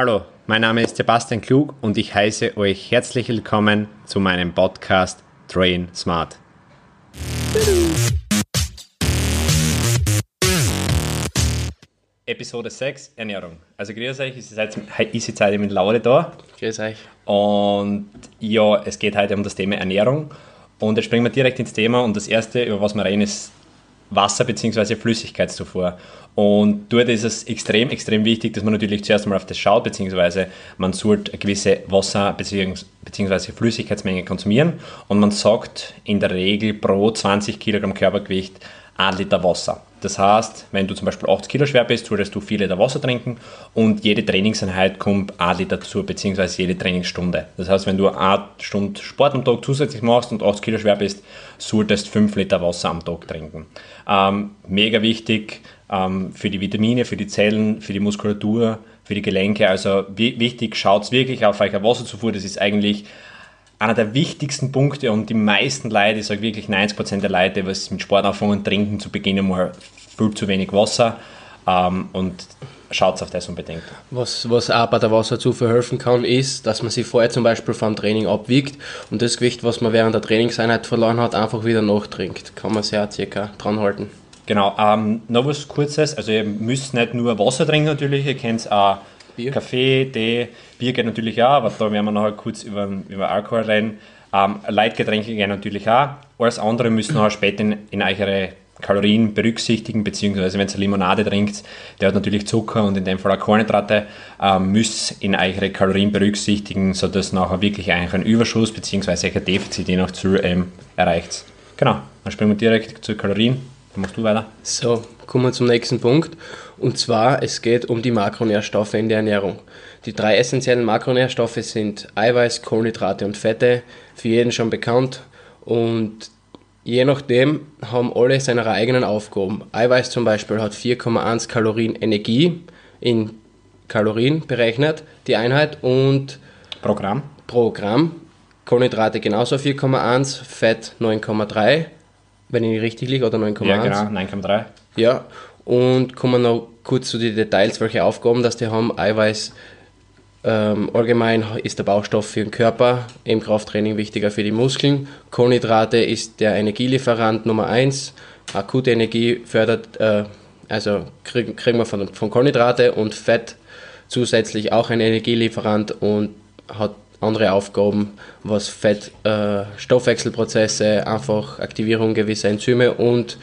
Hallo, mein Name ist Sebastian Klug und ich heiße euch herzlich willkommen zu meinem Podcast Train Smart. Episode 6, Ernährung. Also grüß euch, ist jetzt, ist jetzt heute mit Laure da. Grüß euch. Und ja, es geht heute um das Thema Ernährung. Und jetzt springen wir direkt ins Thema und das erste, über was wir reden, ist Wasser bzw. Flüssigkeitszufuhr. Und dort ist es extrem, extrem wichtig, dass man natürlich zuerst einmal auf das schaut, beziehungsweise man sollte eine gewisse Wasser- bzw. Flüssigkeitsmenge konsumieren. Und man sagt in der Regel pro 20 Kilogramm Körpergewicht 1 Liter Wasser. Das heißt, wenn du zum Beispiel 80 Kilo schwer bist, solltest du 4 Liter Wasser trinken und jede Trainingseinheit kommt 1 Liter dazu, beziehungsweise jede Trainingsstunde. Das heißt, wenn du 1 Stunde Sport am Tag zusätzlich machst und 80 Kilo schwer bist, solltest du 5 Liter Wasser am Tag trinken. Ähm, mega wichtig ähm, für die Vitamine, für die Zellen, für die Muskulatur, für die Gelenke. Also wichtig, schaut wirklich auf euch Wasserzufuhr. Das ist eigentlich einer der wichtigsten Punkte und die meisten Leute, ich sage wirklich 90% der Leute, was mit Sport anfangen, trinken zu Beginn mal viel zu wenig Wasser ähm, und schaut auf das unbedingt. Was, was auch bei der Wasserzufuhr helfen kann, ist, dass man sich vorher zum Beispiel vom Training abwiegt und das Gewicht, was man während der Trainingseinheit verloren hat, einfach wieder nachtrinkt. Kann man sehr circa dran halten. Genau, ähm, noch was Kurzes, also ihr müsst nicht nur Wasser trinken natürlich, ihr könnt auch Bier. Kaffee, Tee, Bier geht natürlich auch, aber da werden wir nachher kurz über, über Alkohol reden. Ähm, Leitgetränke gehen natürlich auch. Alles andere müssen nachher später in, in eure Kalorien berücksichtigen, beziehungsweise wenn ihr Limonade trinkt, der hat natürlich Zucker und in dem Fall auch Kohlenhydrate, ähm, müsst in eure Kalorien berücksichtigen, sodass nachher wirklich eigentlich ein Überschuss beziehungsweise ein Defizit je nach Ziel ähm, erreicht. Genau, dann springen wir direkt zu Kalorien. Dann machst du weiter. So, kommen wir zum nächsten Punkt. Und zwar, es geht um die Makronährstoffe in der Ernährung. Die drei essentiellen Makronährstoffe sind Eiweiß, Kohlenhydrate und Fette, für jeden schon bekannt. Und je nachdem haben alle seine eigenen Aufgaben. Eiweiß zum Beispiel hat 4,1 Kalorien Energie in Kalorien berechnet, die Einheit, und Programm. Programm. Kohlenhydrate genauso 4,1, Fett 9,3 wenn ich richtig liege, oder 9,1? Ja, genau, 9,3. Ja, und kommen noch kurz zu den Details, welche Aufgaben das die haben. Eiweiß ähm, allgemein ist der Baustoff für den Körper, im Krafttraining wichtiger für die Muskeln. Kohlenhydrate ist der Energielieferant Nummer 1. Akute Energie fördert, äh, also kriegen, kriegen wir von, von Kohlenhydrate und Fett zusätzlich auch ein Energielieferant und hat andere Aufgaben, was Fett, äh, einfach Aktivierung gewisser Enzyme und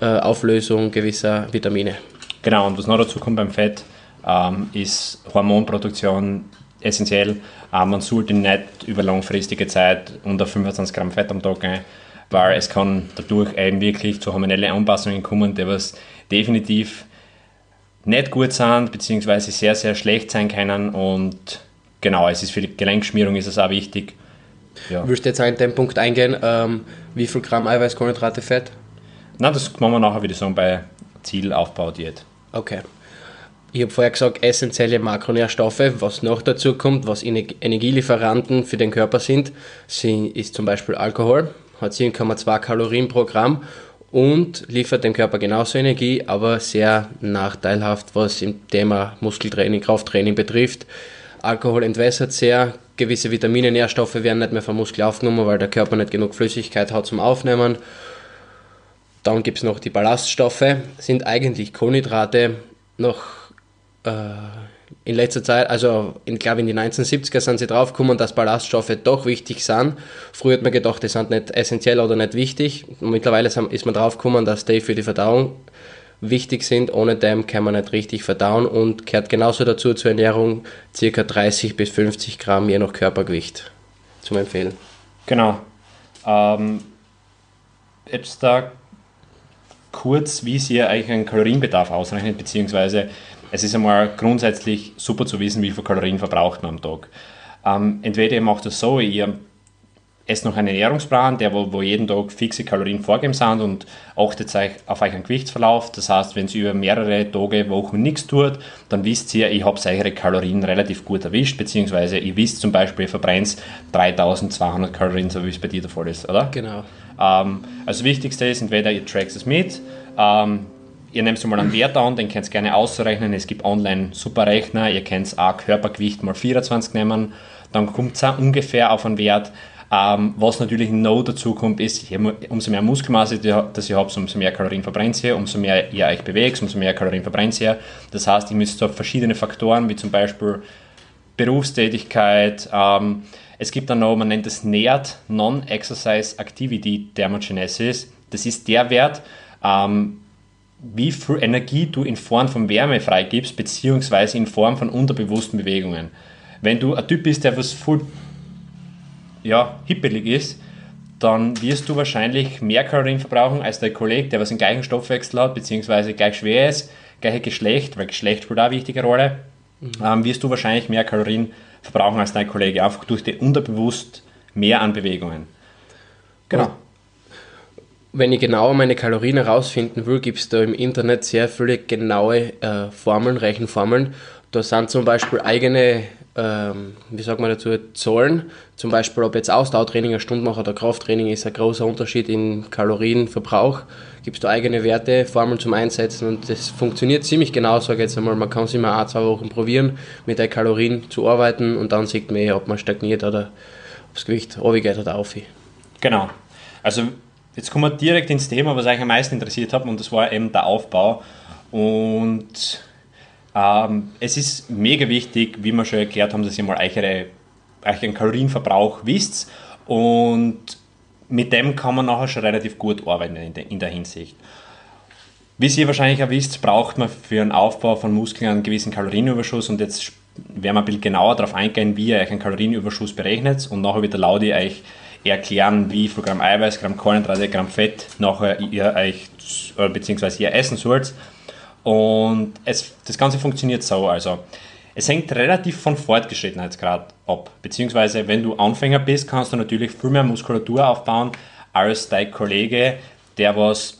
äh, Auflösung gewisser Vitamine. Genau, und was noch dazu kommt beim Fett, ähm, ist Hormonproduktion essentiell. Ähm, man sollte nicht über langfristige Zeit unter 25 Gramm Fett am Tag gehen, weil es kann dadurch eben wirklich zu hormonellen Anpassungen kommen, die was definitiv nicht gut sind, beziehungsweise sehr, sehr schlecht sein können und genau, es ist für die Gelenkschmierung ist es auch wichtig. Ja. Würdest du jetzt in den Punkt eingehen, ähm, wie viel Gramm Eiweiß, Kohlenhydrate, Fett? Na, das machen wir nachher, ich sagen, bei Zielaufbau-Diät. Okay. Ich habe vorher gesagt, essentielle Makronährstoffe. Was noch dazu kommt, was Energielieferanten für den Körper sind, ist zum Beispiel Alkohol, hat 7,2 Kalorien pro Gramm und liefert dem Körper genauso Energie, aber sehr nachteilhaft, was im Thema Muskeltraining, Krafttraining betrifft. Alkohol entwässert sehr, gewisse Vitamine, Nährstoffe werden nicht mehr vom Muskel aufgenommen, weil der Körper nicht genug Flüssigkeit hat zum Aufnehmen. Dann gibt es noch die Ballaststoffe, sind eigentlich Kohlenhydrate noch äh, in letzter Zeit, also ich glaube in die 1970er sind sie draufgekommen, dass Ballaststoffe doch wichtig sind. Früher hat man gedacht, die sind nicht essentiell oder nicht wichtig. Mittlerweile ist man draufgekommen, dass die für die Verdauung wichtig sind. Ohne dem kann man nicht richtig verdauen und gehört genauso dazu zur Ernährung ca. 30 bis 50 Gramm je nach Körpergewicht zum Empfehlen. Genau. Ähm, jetzt da kurz, wie Sie eigentlich einen Kalorienbedarf ausrechnet, beziehungsweise es ist einmal grundsätzlich super zu wissen, wie viel Kalorien verbraucht man am Tag. Ähm, entweder ihr macht das so, ihr esst noch einen Ernährungsplan, der wo, wo jeden Tag fixe Kalorien vorgeben sind und achtet euch auf euren Gewichtsverlauf. Das heißt, wenn ihr über mehrere Tage, Wochen nichts tut, dann wisst ihr, ich habe eure Kalorien relativ gut erwischt, beziehungsweise ihr wisst zum Beispiel, ihr verbrennt 3200 Kalorien, so wie es bei dir der Fall ist, oder? Genau. Ähm, also das Wichtigste ist, entweder ihr trackt es mit, ähm, ihr nehmt mal einen Wert an, den könnt ihr gerne ausrechnen. Es gibt online Superrechner, ihr könnt auch Körpergewicht mal 24 nehmen, dann kommt es ungefähr auf einen Wert. Ähm, was natürlich noch dazu kommt, ist, umso mehr Muskelmasse das ihr habt, umso mehr Kalorien verbrennt ihr, umso mehr ihr euch bewegt, umso mehr Kalorien verbrennt ihr. Das heißt, ihr müsst auf verschiedene Faktoren, wie zum Beispiel Berufstätigkeit, ähm, es gibt dann noch, man nennt es NEAT, Non-Exercise Activity Thermogenesis. Das ist der Wert, ähm, wie viel Energie du in Form von Wärme freigibst, beziehungsweise in Form von unterbewussten Bewegungen. Wenn du ein Typ bist, der was voll ja, hippelig ist, dann wirst du wahrscheinlich mehr Kalorien verbrauchen als dein Kollege, der was den gleichen Stoffwechsel hat, beziehungsweise gleich schwer ist, gleiche Geschlecht, weil Geschlecht spielt auch eine wichtige Rolle, mhm. ähm, wirst du wahrscheinlich mehr Kalorien verbrauchen als dein Kollege, einfach durch die unterbewusst mehr an Bewegungen. Genau. Wenn ich genauer meine Kalorien herausfinden will, gibt es da im Internet sehr viele genaue äh, Formeln, Rechenformeln. Da sind zum Beispiel eigene ähm, wie sagt man dazu, Zahlen. Zum Beispiel, ob jetzt Ausdauertraining eine Stunde macht oder Krafttraining, ist ein großer Unterschied in Kalorienverbrauch. Gibt es da eigene Werte, Formeln zum Einsetzen und das funktioniert ziemlich genau, sage jetzt einmal. Man kann es immer ein, zwei Wochen probieren, mit den Kalorien zu arbeiten und dann sieht man eh, ob man stagniert oder ob das Gewicht runtergeht oder auf. Genau. Also jetzt kommen wir direkt ins Thema, was euch am meisten interessiert hat und das war eben der Aufbau. Und ähm, es ist mega wichtig, wie wir schon erklärt haben, dass ihr mal eure, euren Kalorienverbrauch wisst und mit dem kann man nachher schon relativ gut arbeiten in der, in der Hinsicht. Wie ihr wahrscheinlich auch wisst, braucht man für den Aufbau von Muskeln einen gewissen Kalorienüberschuss und jetzt werden wir ein bisschen genauer darauf eingehen, wie ihr euch einen Kalorienüberschuss berechnet und nachher wird der Laudi euch erklären, wie viel Gramm Eiweiß, Gramm Kohlenhydrate, Gramm Fett nachher ihr euch bzw. ihr essen sollt und es, das Ganze funktioniert so. Also, es hängt relativ von Fortgeschrittenheitsgrad ab. Beziehungsweise, wenn du Anfänger bist, kannst du natürlich viel mehr Muskulatur aufbauen als dein Kollege, der was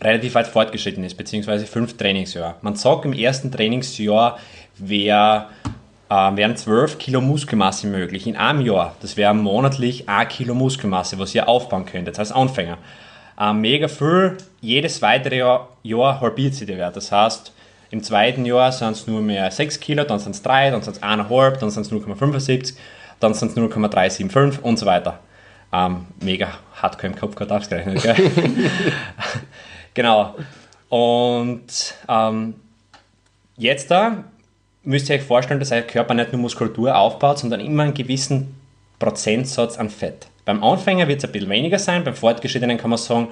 relativ weit fortgeschritten ist, beziehungsweise fünf Trainingsjahre. Man sagt, im ersten Trainingsjahr wär, äh, wären 12 Kilo Muskelmasse möglich. In einem Jahr, das wäre monatlich 1 Kilo Muskelmasse, was ihr aufbauen könntet als Anfänger äh, mega viel. Jedes weitere Jahr, Jahr halbiert sich der Wert. Das heißt, im zweiten Jahr sind es nur mehr 6 Kilo, dann sind es 3, dann sind es 1,5, dann sind es 0,75, dann sind es 0,375 und so weiter. Ähm, mega hardcore im Kopf gerade ausgerechnet, gell? genau. Und ähm, jetzt da müsst ihr euch vorstellen, dass euer Körper nicht nur Muskulatur aufbaut, sondern immer einen gewissen Prozentsatz an Fett. Beim Anfänger wird es ein bisschen weniger sein, beim Fortgeschrittenen kann man sagen,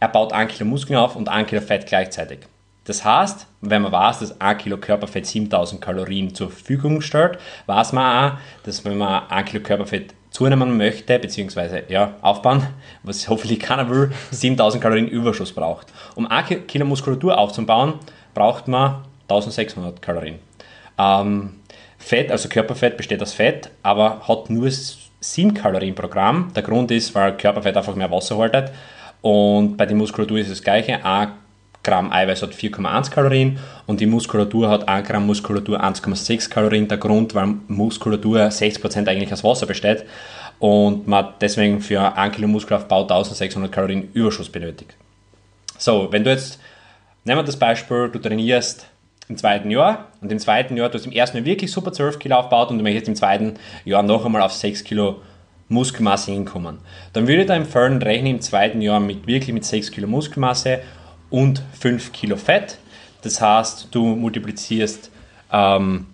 er baut 1 Kilo Muskeln auf und 1 Kilo Fett gleichzeitig. Das heißt, wenn man weiß, dass 1 Kilo Körperfett 7000 Kalorien zur Verfügung stellt, weiß man auch, dass wenn man 1 Kilo Körperfett zunehmen möchte, beziehungsweise ja, aufbauen, was hoffentlich keiner will, 7000 Kalorien Überschuss braucht. Um 1 Kilo Muskulatur aufzubauen, braucht man 1600 Kalorien. Ähm, Fett, also Körperfett besteht aus Fett, aber hat nur 7 Kalorien pro Gramm. Der Grund ist, weil Körperfett einfach mehr Wasser haltet. Und bei der Muskulatur ist das gleiche. 1 Gramm Eiweiß hat 4,1 Kalorien und die Muskulatur hat 1 Gramm Muskulatur 1,6 Kalorien. Der Grund, weil Muskulatur 60% eigentlich aus Wasser besteht und man deswegen für 1 Kilo Muskelaufbau 1600 Kalorien Überschuss benötigt. So, wenn du jetzt, nehmen wir das Beispiel, du trainierst im zweiten Jahr und im zweiten Jahr, du hast im ersten Jahr wirklich super 12 Kilo aufgebaut und du möchtest im zweiten Jahr noch einmal auf 6 Kilo Muskelmasse hinkommen. Dann würde ich da empfehlen, rechne im zweiten Jahr mit wirklich mit 6 Kilo Muskelmasse und 5 Kilo Fett. Das heißt, du multiplizierst ähm,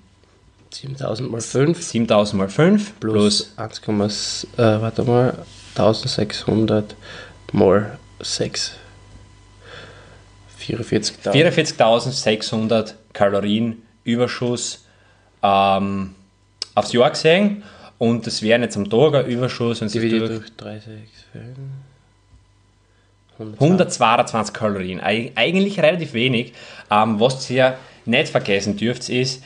7000 mal 5. 7000 mal 5 plus, plus 1, äh, warte mal, 1600 mal 6. 44.600 Kalorienüberschuss ähm, aufs Jahr gesehen und das wäre jetzt am Tag ein Überschuss. Und durch, durch 36, 122 Kalorien. Eig eigentlich relativ wenig. Ähm, was ihr nicht vergessen dürft, ist,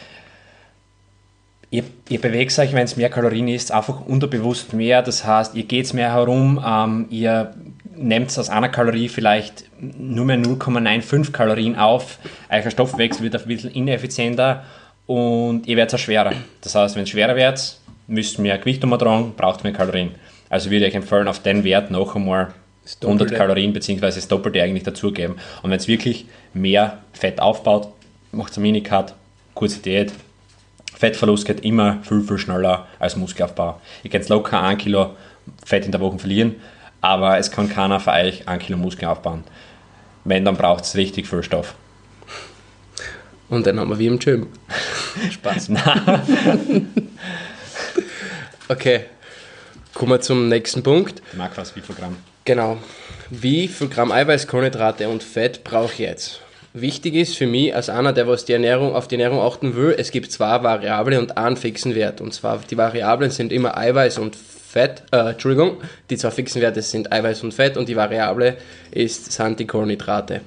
ihr, ihr bewegt euch, wenn es mehr Kalorien ist, einfach unterbewusst mehr. Das heißt, ihr geht es mehr herum, ähm, ihr nehmt aus einer Kalorie vielleicht nur mehr 0,95 Kalorien auf, euer Stoffwechsel wird ein bisschen ineffizienter und ihr werdet auch schwerer. Das heißt, wenn es schwerer wird, müsst ihr mehr Gewicht umtragen, braucht mehr Kalorien. Also würde ich euch empfehlen, auf den Wert noch einmal 100 Kalorien bzw. das Doppelte eigentlich dazugeben. Und wenn es wirklich mehr Fett aufbaut, macht es eine Minicut, kurze Diät. Fettverlust geht immer viel, viel schneller als Muskelaufbau. Ihr könnt locker ein Kilo Fett in der Woche verlieren, aber es kann keiner für euch ein Kilo Muskeln aufbauen. Wenn, dann braucht es richtig viel Stoff. Und dann haben wir wie im Gym. Spaß. okay, kommen wir zum nächsten Punkt. Makros, wie viel Gramm? Genau. Wie viel Gramm Eiweiß, Kohlenhydrate und Fett brauche ich jetzt? Wichtig ist für mich als einer, der was die Ernährung, auf die Ernährung achten will, es gibt zwei Variablen und einen fixen Wert. Und zwar die Variablen sind immer Eiweiß und Fett, äh, Entschuldigung, die zwei fixen Werte sind Eiweiß und Fett und die Variable ist, sind die Kohlenhydrate.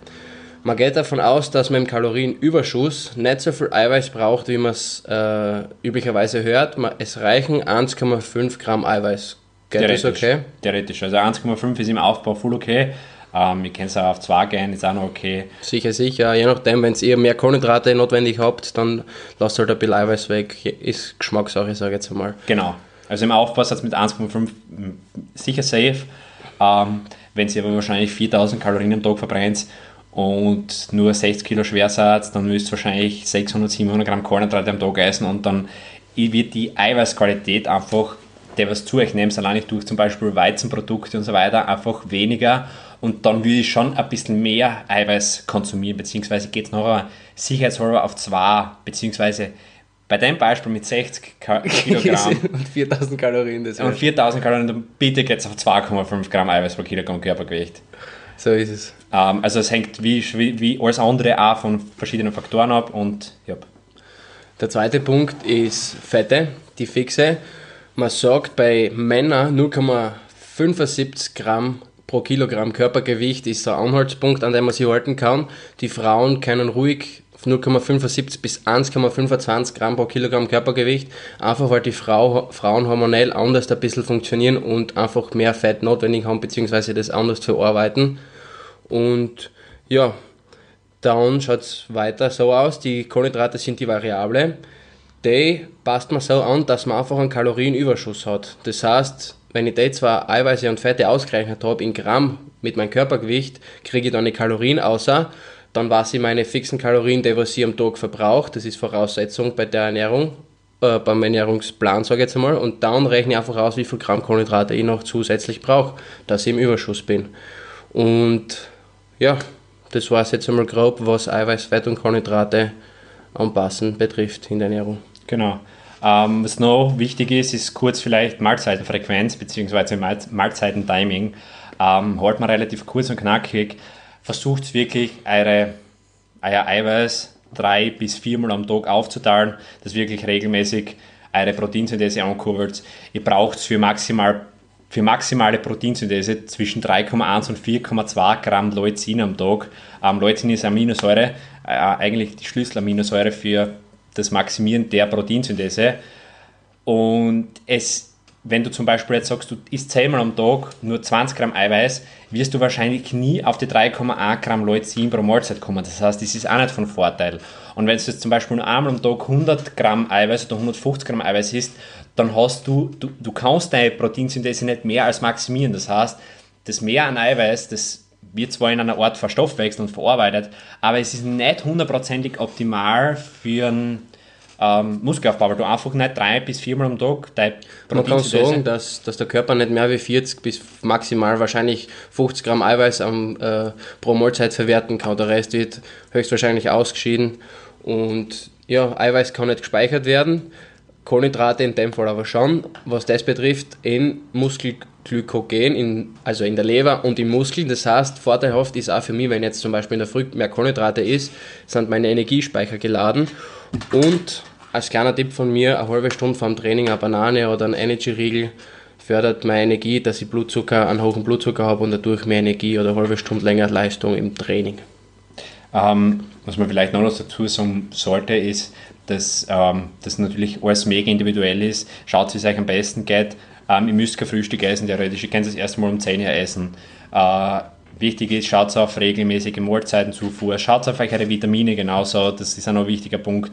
Man geht davon aus, dass man im Kalorienüberschuss nicht so viel Eiweiß braucht, wie man es äh, üblicherweise hört. Es reichen 1,5 Gramm Eiweiß. Geht das okay? Theoretisch. Also 1,5 ist im Aufbau voll okay. Ähm, ich kann es auch auf 2 gehen, ist auch noch okay. Sicher, sicher. Je nachdem, wenn ihr mehr Kohlenhydrate notwendig habt, dann lasst halt ein bisschen Eiweiß weg. Ist Geschmackssache, sage ich jetzt einmal. Genau. Also im Aufbau seid mit 1,5 sicher safe. Ähm, wenn ihr aber wahrscheinlich 4000 Kalorien am Tag verbrennt und nur 60 Kilo schwer seid, dann müsst ihr wahrscheinlich 600, 700 Gramm Kohlenhydrate am Tag essen und dann wird die Eiweißqualität einfach, der was zu euch nehmt, allein durch zum Beispiel Weizenprodukte und so weiter, einfach weniger und dann würde ich schon ein bisschen mehr Eiweiß konsumieren, beziehungsweise geht es noch sicherheitshalber auf 2, beziehungsweise bei dem Beispiel mit 60 Kilogramm und 4000 Kalorien. Das und 4000 Kalorien, dann bitte geht es auf 2,5 Gramm Eiweiß pro Kilogramm Körpergewicht. So ist es. Ähm, also es hängt wie, wie alles andere auch von verschiedenen Faktoren ab und ja. Der zweite Punkt ist Fette, die fixe. Man sagt bei Männern 0,75 Gramm pro Kilogramm Körpergewicht ist der Anhaltspunkt, an dem man sich halten kann. Die Frauen können ruhig 0,75 bis 1,25 Gramm pro Kilogramm Körpergewicht, einfach weil die Frau, Frauen hormonell anders ein bisschen funktionieren und einfach mehr Fett notwendig haben, beziehungsweise das anders verarbeiten. Und ja, dann schaut es weiter so aus, die Kohlenhydrate sind die Variable. Die passt man so an, dass man einfach einen Kalorienüberschuss hat. Das heißt, wenn ich die zwei Eiweiße und Fette ausgerechnet habe in Gramm mit meinem Körpergewicht, kriege ich dann die Kalorien außer. Dann weiß ich meine fixen Kalorien, die was ich am Tag verbrauche. Das ist Voraussetzung bei der Ernährung, äh, beim Ernährungsplan, sage ich jetzt einmal. Und dann rechne ich einfach aus, wie viel Gramm Kohlenhydrate ich noch zusätzlich brauche, dass ich im Überschuss bin. Und ja, das war es jetzt einmal grob, was Eiweiß, Fett und Kohlenhydrate anpassen betrifft in der Ernährung. Genau. Ähm, was noch wichtig ist, ist kurz vielleicht Mahlzeitenfrequenz bzw. Mahlzeitentiming. Ähm, halt mal relativ kurz und knackig. Versucht wirklich eure, euer Eiweiß drei bis viermal am Tag aufzuteilen, dass wirklich regelmäßig eure Proteinsynthese ankurbelt. Ihr braucht für, maximal, für maximale Proteinsynthese zwischen 3,1 und 4,2 Gramm Leucin am Tag. Ähm, Leucin ist Aminosäure, äh, eigentlich die Schlüsselaminosäure für das Maximieren der Proteinsynthese. Und es, wenn du zum Beispiel jetzt sagst, du isst zehnmal am Tag nur 20 Gramm Eiweiß, wirst du wahrscheinlich nie auf die 3,1 Gramm Leucin pro Mahlzeit kommen. Das heißt, das ist auch nicht von Vorteil. Und wenn du jetzt zum Beispiel nur einmal am Tag 100 Gramm Eiweiß oder 150 Gramm Eiweiß isst, dann hast du, du, du kannst deine Proteinsynthese nicht mehr als maximieren. Das heißt, das Mehr an Eiweiß, das wird zwar in einer Art verstoffwechselt und verarbeitet, aber es ist nicht hundertprozentig optimal für einen ähm, Muskelaufbau, weil du einfach nicht drei bis viermal am Tag dein Man kann sagen, dass, dass der Körper nicht mehr wie 40 bis maximal wahrscheinlich 50 Gramm Eiweiß am, äh, pro Mahlzeit verwerten kann. Der Rest wird höchstwahrscheinlich ausgeschieden und ja, Eiweiß kann nicht gespeichert werden. Kohlenhydrate in dem Fall aber schon. Was das betrifft, in Muskelglykogen, in, also in der Leber und im Muskel. Das heißt, vorteilhaft ist auch für mich, wenn jetzt zum Beispiel in der Früh mehr Kohlenhydrate ist, sind meine Energiespeicher geladen. Und als kleiner Tipp von mir, eine halbe Stunde vor dem Training eine Banane oder ein Energy-Riegel fördert meine Energie, dass ich Blutzucker, einen hohen Blutzucker habe und dadurch mehr Energie oder eine halbe Stunde länger Leistung im Training. Ähm, was man vielleicht noch dazu sagen sollte, ist, dass ähm, das natürlich alles mega individuell ist. Schaut, wie es euch am besten geht. Ähm, ihr müsst kein Frühstück essen, theoretisch. Ihr könnt es erst mal um 10 Uhr essen. Äh, wichtig ist, schaut auf regelmäßige Mahlzeitenzufuhr. Schaut auf eure Vitamine genauso. Das ist auch noch ein wichtiger Punkt.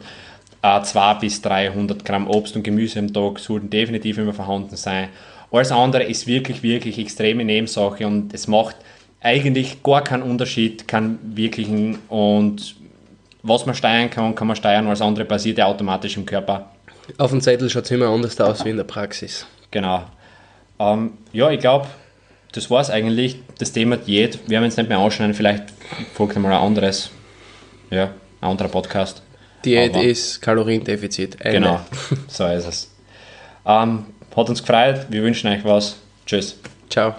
Äh, 200 bis 300 Gramm Obst und Gemüse am Tag sollten definitiv immer vorhanden sein. Alles andere ist wirklich, wirklich extreme Nebensache und es macht eigentlich gar keinen Unterschied, keinen wirklichen und was man steuern kann, kann man steuern, alles andere passiert ja automatisch im Körper. Auf dem Zettel schaut es immer anders aus wie in der Praxis. Genau. Ähm, ja, ich glaube, das war es eigentlich. Das Thema Diät, wir haben jetzt nicht mehr ausschneiden, vielleicht folgt mal ein anderes, ja, ein anderer Podcast. Diät Aber, ist Kaloriendefizit. Ende. Genau, so ist es. Ähm, hat uns gefreut, wir wünschen euch was. Tschüss. Ciao.